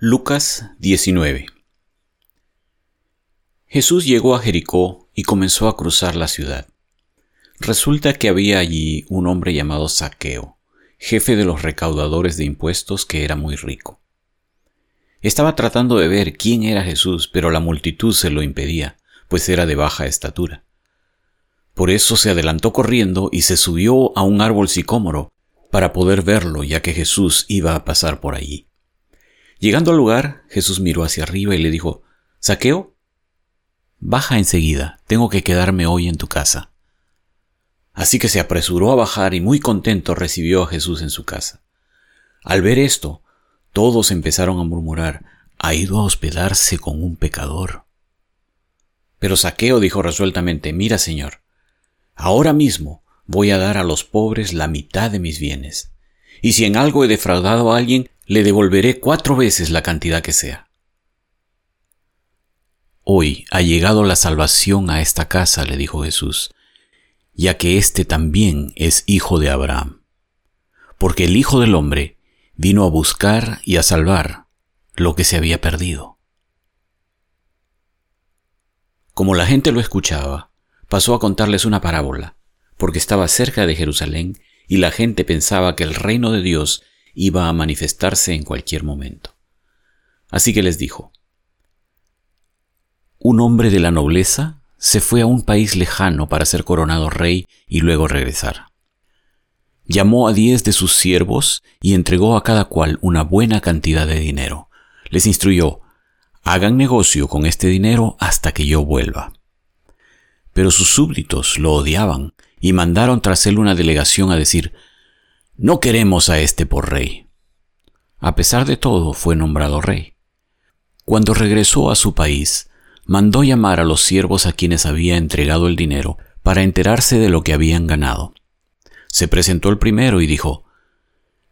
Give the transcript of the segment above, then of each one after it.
Lucas 19 Jesús llegó a Jericó y comenzó a cruzar la ciudad. Resulta que había allí un hombre llamado Saqueo, jefe de los recaudadores de impuestos que era muy rico. Estaba tratando de ver quién era Jesús, pero la multitud se lo impedía, pues era de baja estatura. Por eso se adelantó corriendo y se subió a un árbol sicómoro para poder verlo, ya que Jesús iba a pasar por allí. Llegando al lugar, Jesús miró hacia arriba y le dijo, Saqueo, baja enseguida, tengo que quedarme hoy en tu casa. Así que se apresuró a bajar y muy contento recibió a Jesús en su casa. Al ver esto, todos empezaron a murmurar, ha ido a hospedarse con un pecador. Pero Saqueo dijo resueltamente, mira Señor, ahora mismo voy a dar a los pobres la mitad de mis bienes, y si en algo he defraudado a alguien, le devolveré cuatro veces la cantidad que sea. Hoy ha llegado la salvación a esta casa, le dijo Jesús, ya que éste también es hijo de Abraham. Porque el Hijo del Hombre vino a buscar y a salvar lo que se había perdido. Como la gente lo escuchaba, pasó a contarles una parábola, porque estaba cerca de Jerusalén y la gente pensaba que el reino de Dios iba a manifestarse en cualquier momento. Así que les dijo, un hombre de la nobleza se fue a un país lejano para ser coronado rey y luego regresar. Llamó a diez de sus siervos y entregó a cada cual una buena cantidad de dinero. Les instruyó, hagan negocio con este dinero hasta que yo vuelva. Pero sus súbditos lo odiaban y mandaron tras él una delegación a decir, no queremos a este por rey. A pesar de todo, fue nombrado rey. Cuando regresó a su país, mandó llamar a los siervos a quienes había entregado el dinero para enterarse de lo que habían ganado. Se presentó el primero y dijo,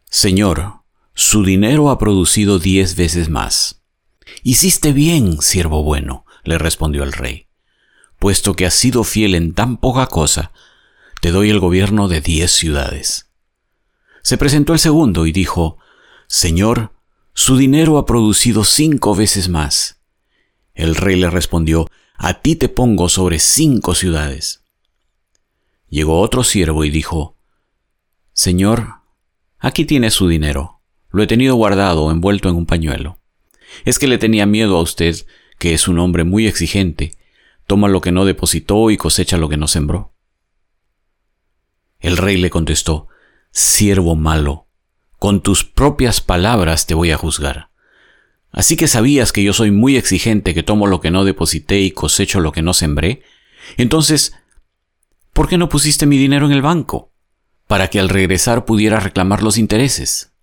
Señor, su dinero ha producido diez veces más. Hiciste bien, siervo bueno, le respondió el rey. Puesto que has sido fiel en tan poca cosa, te doy el gobierno de diez ciudades. Se presentó el segundo y dijo, Señor, su dinero ha producido cinco veces más. El rey le respondió, A ti te pongo sobre cinco ciudades. Llegó otro siervo y dijo, Señor, aquí tiene su dinero. Lo he tenido guardado envuelto en un pañuelo. Es que le tenía miedo a usted, que es un hombre muy exigente, toma lo que no depositó y cosecha lo que no sembró. El rey le contestó, siervo malo, con tus propias palabras te voy a juzgar. Así que sabías que yo soy muy exigente, que tomo lo que no deposité y cosecho lo que no sembré. Entonces, ¿por qué no pusiste mi dinero en el banco? Para que al regresar pudiera reclamar los intereses.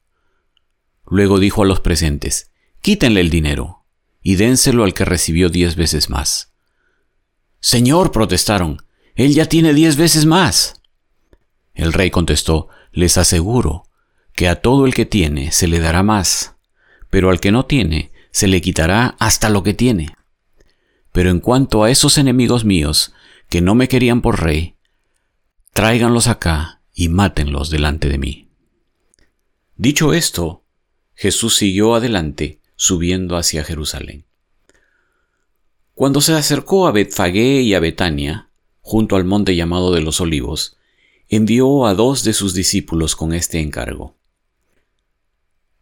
Luego dijo a los presentes, quítenle el dinero y dénselo al que recibió diez veces más. Señor, protestaron, él ya tiene diez veces más. El rey contestó, les aseguro que a todo el que tiene se le dará más, pero al que no tiene se le quitará hasta lo que tiene. Pero en cuanto a esos enemigos míos, que no me querían por rey, tráiganlos acá y mátenlos delante de mí. Dicho esto, Jesús siguió adelante, subiendo hacia Jerusalén. Cuando se acercó a Betfagé y a Betania, junto al monte llamado de los olivos, envió a dos de sus discípulos con este encargo.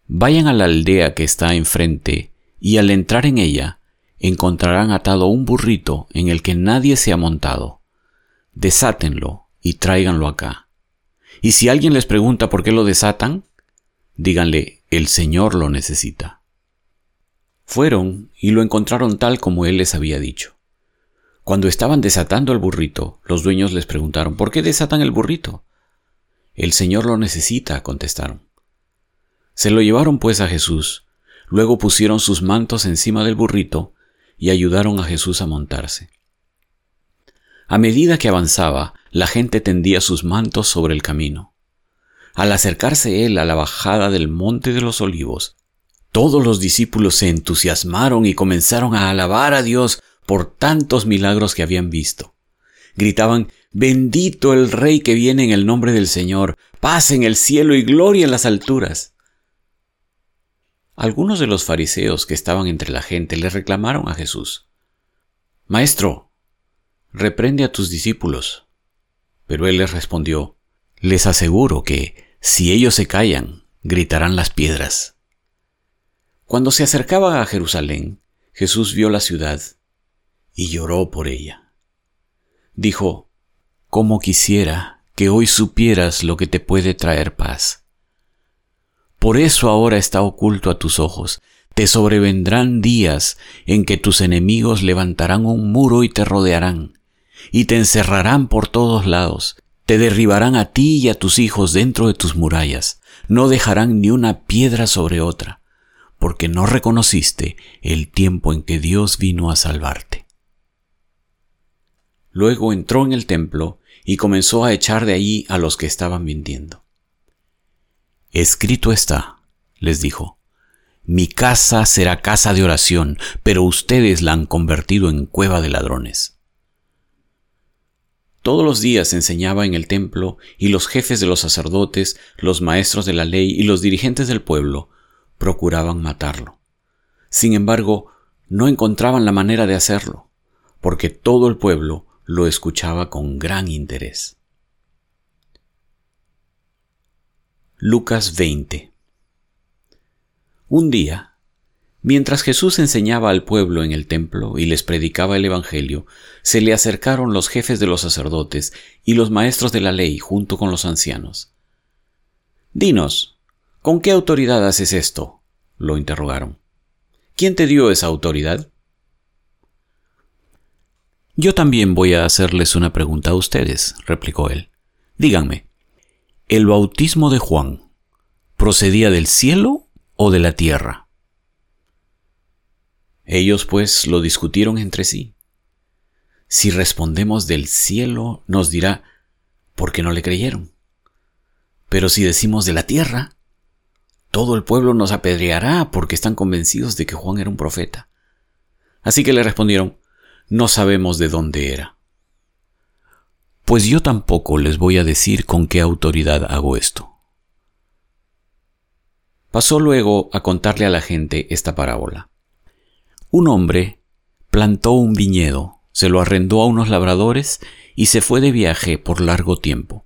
Vayan a la aldea que está enfrente, y al entrar en ella, encontrarán atado un burrito en el que nadie se ha montado. Desátenlo y tráiganlo acá. Y si alguien les pregunta por qué lo desatan, díganle, el Señor lo necesita. Fueron y lo encontraron tal como él les había dicho. Cuando estaban desatando el burrito, los dueños les preguntaron, ¿por qué desatan el burrito? El Señor lo necesita, contestaron. Se lo llevaron pues a Jesús, luego pusieron sus mantos encima del burrito y ayudaron a Jesús a montarse. A medida que avanzaba, la gente tendía sus mantos sobre el camino. Al acercarse él a la bajada del monte de los olivos, todos los discípulos se entusiasmaron y comenzaron a alabar a Dios por tantos milagros que habían visto. Gritaban, bendito el Rey que viene en el nombre del Señor, paz en el cielo y gloria en las alturas. Algunos de los fariseos que estaban entre la gente le reclamaron a Jesús. Maestro, reprende a tus discípulos. Pero él les respondió, Les aseguro que, si ellos se callan, gritarán las piedras. Cuando se acercaba a Jerusalén, Jesús vio la ciudad y lloró por ella. Dijo, ¿Cómo quisiera que hoy supieras lo que te puede traer paz? Por eso ahora está oculto a tus ojos. Te sobrevendrán días en que tus enemigos levantarán un muro y te rodearán, y te encerrarán por todos lados, te derribarán a ti y a tus hijos dentro de tus murallas, no dejarán ni una piedra sobre otra porque no reconociste el tiempo en que Dios vino a salvarte. Luego entró en el templo y comenzó a echar de allí a los que estaban vendiendo. Escrito está, les dijo, mi casa será casa de oración, pero ustedes la han convertido en cueva de ladrones. Todos los días enseñaba en el templo y los jefes de los sacerdotes, los maestros de la ley y los dirigentes del pueblo procuraban matarlo. Sin embargo, no encontraban la manera de hacerlo, porque todo el pueblo lo escuchaba con gran interés. Lucas 20 Un día, mientras Jesús enseñaba al pueblo en el templo y les predicaba el Evangelio, se le acercaron los jefes de los sacerdotes y los maestros de la ley junto con los ancianos. Dinos, ¿Con qué autoridad haces esto? lo interrogaron. ¿Quién te dio esa autoridad? Yo también voy a hacerles una pregunta a ustedes, replicó él. Díganme, ¿el bautismo de Juan procedía del cielo o de la tierra? Ellos pues lo discutieron entre sí. Si respondemos del cielo, nos dirá, ¿por qué no le creyeron? Pero si decimos de la tierra, todo el pueblo nos apedreará porque están convencidos de que Juan era un profeta. Así que le respondieron, no sabemos de dónde era. Pues yo tampoco les voy a decir con qué autoridad hago esto. Pasó luego a contarle a la gente esta parábola. Un hombre plantó un viñedo, se lo arrendó a unos labradores y se fue de viaje por largo tiempo.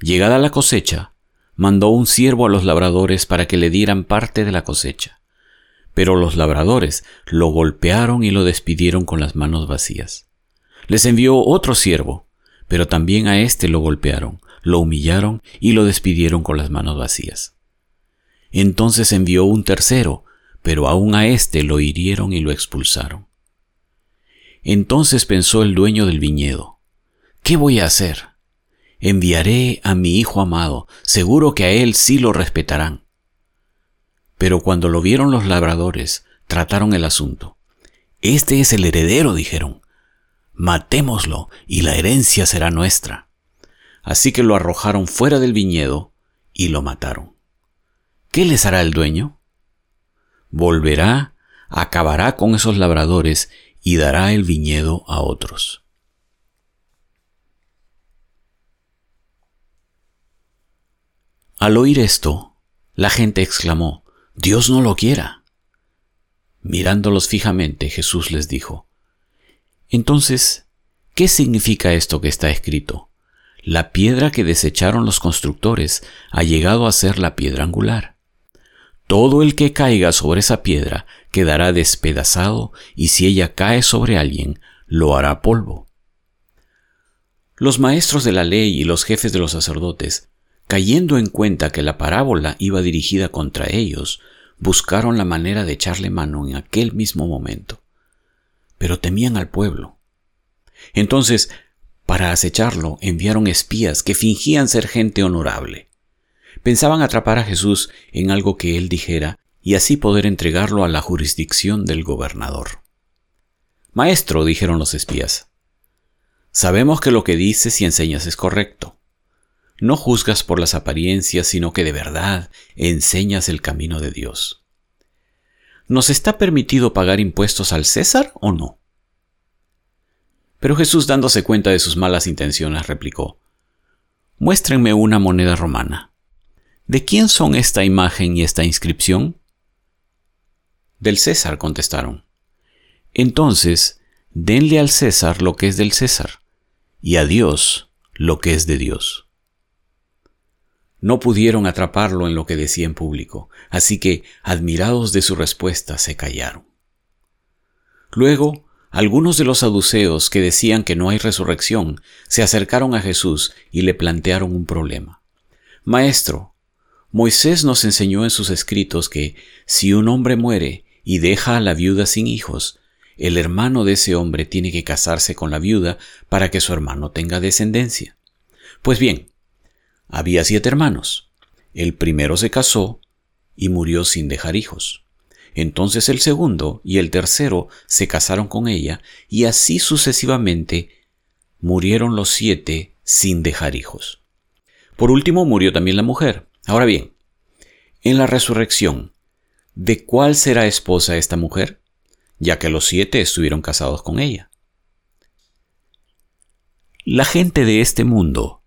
Llegada la cosecha, mandó un siervo a los labradores para que le dieran parte de la cosecha. Pero los labradores lo golpearon y lo despidieron con las manos vacías. Les envió otro siervo, pero también a éste lo golpearon, lo humillaron y lo despidieron con las manos vacías. Entonces envió un tercero, pero aún a éste lo hirieron y lo expulsaron. Entonces pensó el dueño del viñedo, ¿qué voy a hacer? enviaré a mi hijo amado, seguro que a él sí lo respetarán. Pero cuando lo vieron los labradores, trataron el asunto. Este es el heredero, dijeron. Matémoslo y la herencia será nuestra. Así que lo arrojaron fuera del viñedo y lo mataron. ¿Qué les hará el dueño? Volverá, acabará con esos labradores y dará el viñedo a otros. Al oír esto, la gente exclamó, Dios no lo quiera. Mirándolos fijamente, Jesús les dijo, Entonces, ¿qué significa esto que está escrito? La piedra que desecharon los constructores ha llegado a ser la piedra angular. Todo el que caiga sobre esa piedra quedará despedazado y si ella cae sobre alguien, lo hará polvo. Los maestros de la ley y los jefes de los sacerdotes Cayendo en cuenta que la parábola iba dirigida contra ellos, buscaron la manera de echarle mano en aquel mismo momento. Pero temían al pueblo. Entonces, para acecharlo, enviaron espías que fingían ser gente honorable. Pensaban atrapar a Jesús en algo que él dijera y así poder entregarlo a la jurisdicción del gobernador. Maestro, dijeron los espías, sabemos que lo que dices y enseñas es correcto no juzgas por las apariencias, sino que de verdad enseñas el camino de Dios. ¿Nos está permitido pagar impuestos al César o no? Pero Jesús, dándose cuenta de sus malas intenciones, replicó, Muéstrenme una moneda romana. ¿De quién son esta imagen y esta inscripción? Del César, contestaron. Entonces, denle al César lo que es del César, y a Dios lo que es de Dios. No pudieron atraparlo en lo que decía en público, así que, admirados de su respuesta, se callaron. Luego, algunos de los saduceos que decían que no hay resurrección se acercaron a Jesús y le plantearon un problema. Maestro, Moisés nos enseñó en sus escritos que si un hombre muere y deja a la viuda sin hijos, el hermano de ese hombre tiene que casarse con la viuda para que su hermano tenga descendencia. Pues bien, había siete hermanos. El primero se casó y murió sin dejar hijos. Entonces el segundo y el tercero se casaron con ella y así sucesivamente murieron los siete sin dejar hijos. Por último murió también la mujer. Ahora bien, en la resurrección, ¿de cuál será esposa esta mujer? ya que los siete estuvieron casados con ella. La gente de este mundo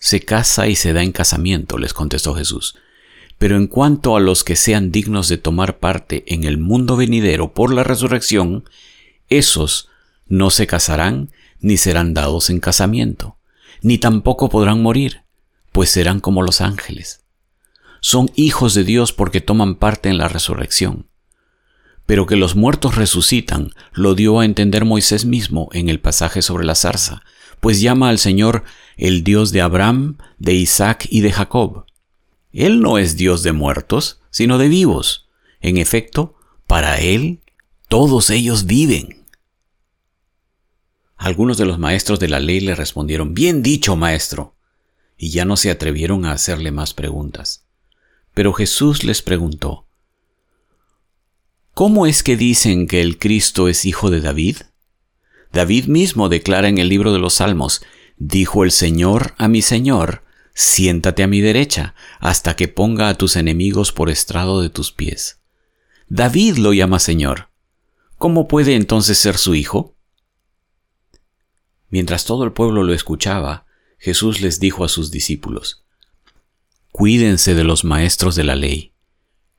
se casa y se da en casamiento, les contestó Jesús. Pero en cuanto a los que sean dignos de tomar parte en el mundo venidero por la resurrección, esos no se casarán ni serán dados en casamiento, ni tampoco podrán morir, pues serán como los ángeles. Son hijos de Dios porque toman parte en la resurrección. Pero que los muertos resucitan lo dio a entender Moisés mismo en el pasaje sobre la zarza, pues llama al Señor el Dios de Abraham, de Isaac y de Jacob. Él no es Dios de muertos, sino de vivos. En efecto, para Él todos ellos viven. Algunos de los maestros de la ley le respondieron, Bien dicho, maestro, y ya no se atrevieron a hacerle más preguntas. Pero Jesús les preguntó, ¿Cómo es que dicen que el Cristo es hijo de David? David mismo declara en el libro de los Salmos, dijo el Señor a mi Señor, siéntate a mi derecha, hasta que ponga a tus enemigos por estrado de tus pies. David lo llama Señor. ¿Cómo puede entonces ser su hijo? Mientras todo el pueblo lo escuchaba, Jesús les dijo a sus discípulos, Cuídense de los maestros de la ley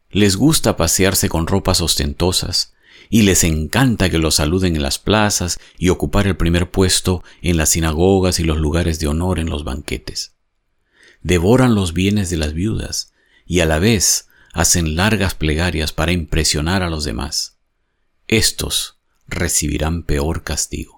les gusta pasearse con ropas ostentosas y les encanta que los saluden en las plazas y ocupar el primer puesto en las sinagogas y los lugares de honor en los banquetes. Devoran los bienes de las viudas y a la vez hacen largas plegarias para impresionar a los demás. Estos recibirán peor castigo.